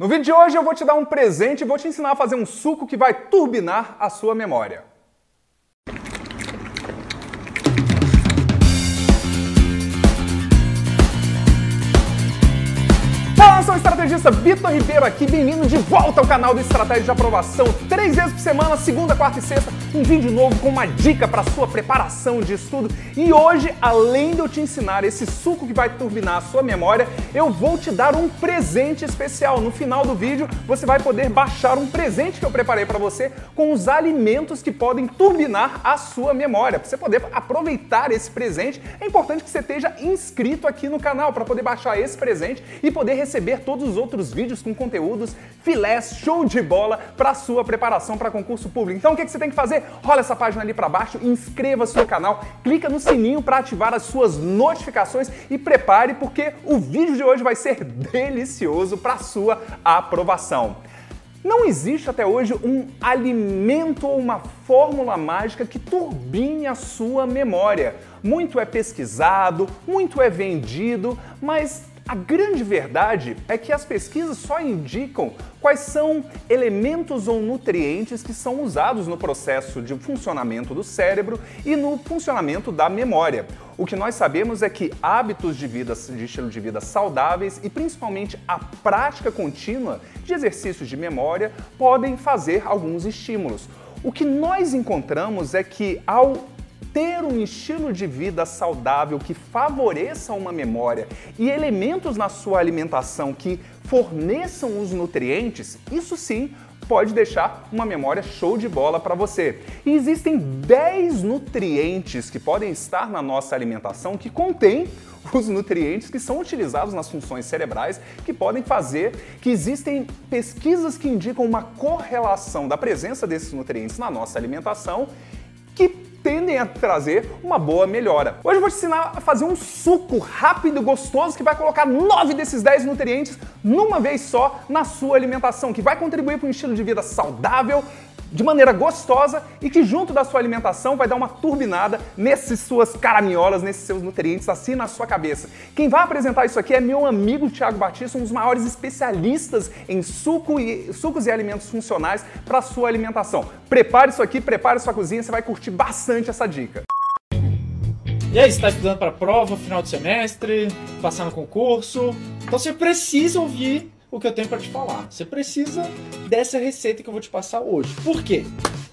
No vídeo de hoje eu vou te dar um presente e vou te ensinar a fazer um suco que vai turbinar a sua memória. Fala, sou o estrategista Vitor Ribeiro aqui, bem-vindo de volta ao canal do Estratégia de Aprovação. Três vezes por semana, segunda, quarta e sexta, um vídeo novo com uma dica para sua preparação de estudo. E hoje, além de eu te ensinar esse suco que vai turbinar a sua memória, eu vou te dar um presente especial. No final do vídeo, você vai poder baixar um presente que eu preparei para você com os alimentos que podem turbinar a sua memória. Para você poder aproveitar esse presente, é importante que você esteja inscrito aqui no canal para poder baixar esse presente e poder receber todos os outros vídeos com conteúdos filés, show de bola para sua preparação para concurso público. Então o que, que você tem que fazer? Rola essa página ali para baixo, inscreva-se no canal, clica no sininho para ativar as suas notificações e prepare porque o vídeo de hoje vai ser delicioso para sua aprovação. Não existe até hoje um alimento ou uma fórmula mágica que turbine a sua memória. Muito é pesquisado, muito é vendido, mas a grande verdade é que as pesquisas só indicam quais são elementos ou nutrientes que são usados no processo de funcionamento do cérebro e no funcionamento da memória. O que nós sabemos é que hábitos de vida, de estilo de vida saudáveis e principalmente a prática contínua de exercícios de memória podem fazer alguns estímulos. O que nós encontramos é que ao ter um estilo de vida saudável que favoreça uma memória e elementos na sua alimentação que forneçam os nutrientes, isso sim pode deixar uma memória show de bola para você. E existem 10 nutrientes que podem estar na nossa alimentação que contêm os nutrientes que são utilizados nas funções cerebrais, que podem fazer que existem pesquisas que indicam uma correlação da presença desses nutrientes na nossa alimentação que tendem a trazer uma boa melhora. Hoje eu vou te ensinar a fazer um suco rápido e gostoso que vai colocar 9 desses 10 nutrientes numa vez só na sua alimentação, que vai contribuir para um estilo de vida saudável, de maneira gostosa e que junto da sua alimentação vai dar uma turbinada nessas suas caraminholas, nesses seus nutrientes assim na sua cabeça. Quem vai apresentar isso aqui é meu amigo Thiago Batista, um dos maiores especialistas em suco e, sucos e alimentos funcionais para a sua alimentação. Prepare isso aqui, prepare sua cozinha, você vai curtir bastante essa dica. E aí, está estudando para prova, final de semestre, passar no concurso? Então você precisa ouvir o que eu tenho para te falar. Você precisa dessa receita que eu vou te passar hoje. Por quê?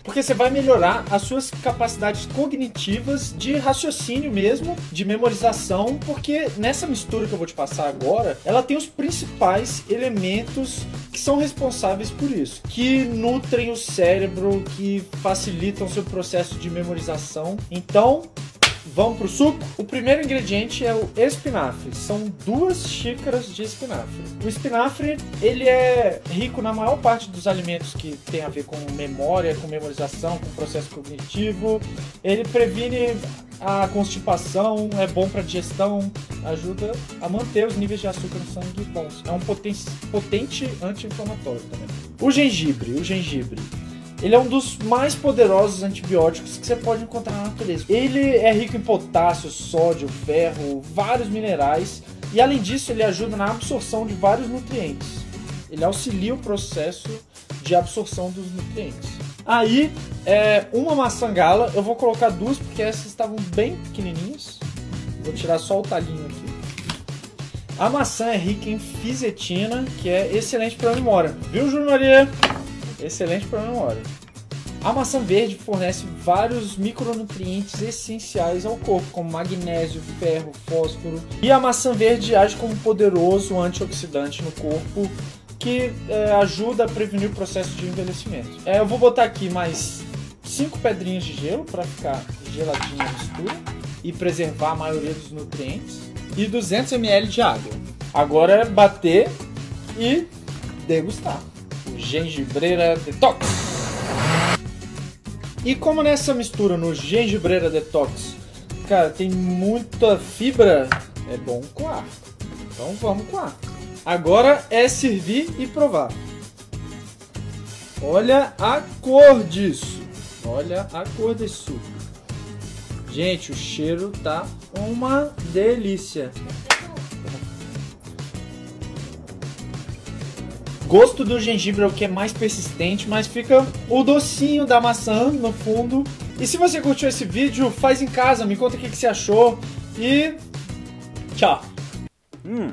Porque você vai melhorar as suas capacidades cognitivas de raciocínio mesmo, de memorização, porque nessa mistura que eu vou te passar agora, ela tem os principais elementos que são responsáveis por isso, que nutrem o cérebro, que facilitam o seu processo de memorização. Então, Vamos pro suco? O primeiro ingrediente é o espinafre. São duas xícaras de espinafre. O espinafre, ele é rico na maior parte dos alimentos que tem a ver com memória, com memorização, com processo cognitivo. Ele previne a constipação, é bom para digestão, ajuda a manter os níveis de açúcar no sangue bons. É um potente, potente anti-inflamatório também. O gengibre, o gengibre ele é um dos mais poderosos antibióticos que você pode encontrar na natureza. Ele é rico em potássio, sódio, ferro, vários minerais e além disso ele ajuda na absorção de vários nutrientes. Ele auxilia o processo de absorção dos nutrientes. Aí, é, uma maçã gala, eu vou colocar duas porque essas estavam bem pequenininhas. Vou tirar só o talinho aqui. A maçã é rica em fisetina, que é excelente para a memória. Viu, Júnior Maria? Excelente para a memória. A maçã verde fornece vários micronutrientes essenciais ao corpo, como magnésio, ferro, fósforo. E a maçã verde age como um poderoso antioxidante no corpo que é, ajuda a prevenir o processo de envelhecimento. É, eu vou botar aqui mais 5 pedrinhas de gelo para ficar geladinha a mistura e preservar a maioria dos nutrientes. E 200 ml de água. Agora é bater e degustar gengibreira detox. E como nessa mistura no gengibreira detox, cara, tem muita fibra, é bom com ar. Então vamos com ar. Agora é servir e provar. Olha a cor disso. Olha a cor desse suco. Gente, o cheiro tá uma delícia. Gosto do gengibre é o que é mais persistente, mas fica o docinho da maçã no fundo. E se você curtiu esse vídeo, faz em casa, me conta o que, que você achou e tchau. Hum.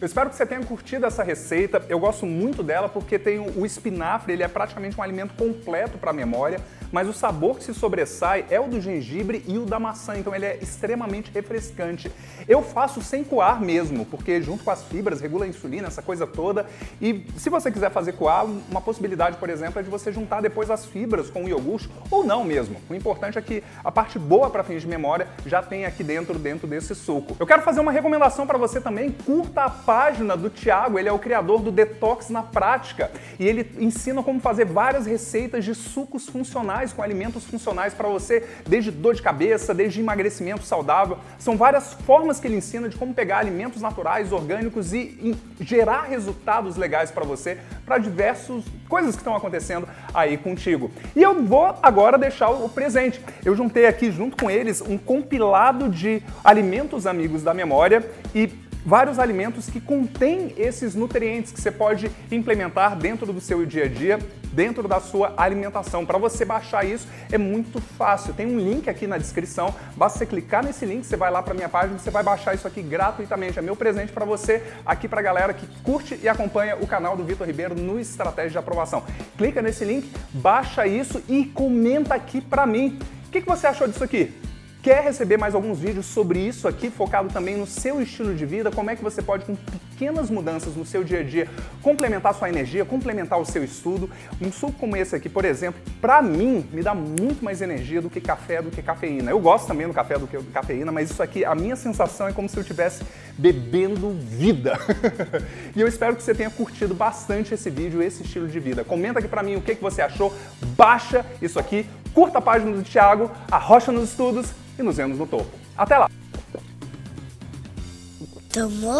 Eu espero que você tenha curtido essa receita. Eu gosto muito dela porque tem o espinafre, ele é praticamente um alimento completo para a memória mas o sabor que se sobressai é o do gengibre e o da maçã, então ele é extremamente refrescante. Eu faço sem coar mesmo, porque junto com as fibras regula a insulina, essa coisa toda. E se você quiser fazer coar, uma possibilidade, por exemplo, é de você juntar depois as fibras com o iogurte ou não mesmo. O importante é que a parte boa para fins de memória já tem aqui dentro dentro desse suco. Eu quero fazer uma recomendação para você também, curta a página do Thiago, ele é o criador do Detox na Prática e ele ensina como fazer várias receitas de sucos funcionais com alimentos funcionais para você, desde dor de cabeça, desde emagrecimento saudável. São várias formas que ele ensina de como pegar alimentos naturais, orgânicos e gerar resultados legais para você, para diversas coisas que estão acontecendo aí contigo. E eu vou agora deixar o presente. Eu juntei aqui junto com eles um compilado de alimentos amigos da memória e vários alimentos que contêm esses nutrientes que você pode implementar dentro do seu dia a dia, dentro da sua alimentação. Para você baixar isso é muito fácil. Tem um link aqui na descrição. Basta você clicar nesse link, você vai lá para minha página, você vai baixar isso aqui gratuitamente. É meu presente para você, aqui para a galera que curte e acompanha o canal do Vitor Ribeiro no Estratégia de Aprovação. Clica nesse link, baixa isso e comenta aqui para mim. O que, que você achou disso aqui? Quer receber mais alguns vídeos sobre isso aqui, focado também no seu estilo de vida, como é que você pode, com pequenas mudanças no seu dia a dia, complementar sua energia, complementar o seu estudo. Um suco como esse aqui, por exemplo, para mim, me dá muito mais energia do que café, do que cafeína. Eu gosto também do café do que cafeína, mas isso aqui, a minha sensação é como se eu estivesse bebendo vida. e eu espero que você tenha curtido bastante esse vídeo, esse estilo de vida. Comenta aqui para mim o que, que você achou, baixa isso aqui, curta a página do Thiago, arrocha nos estudos e nos vemos no topo. Até lá! Tomou?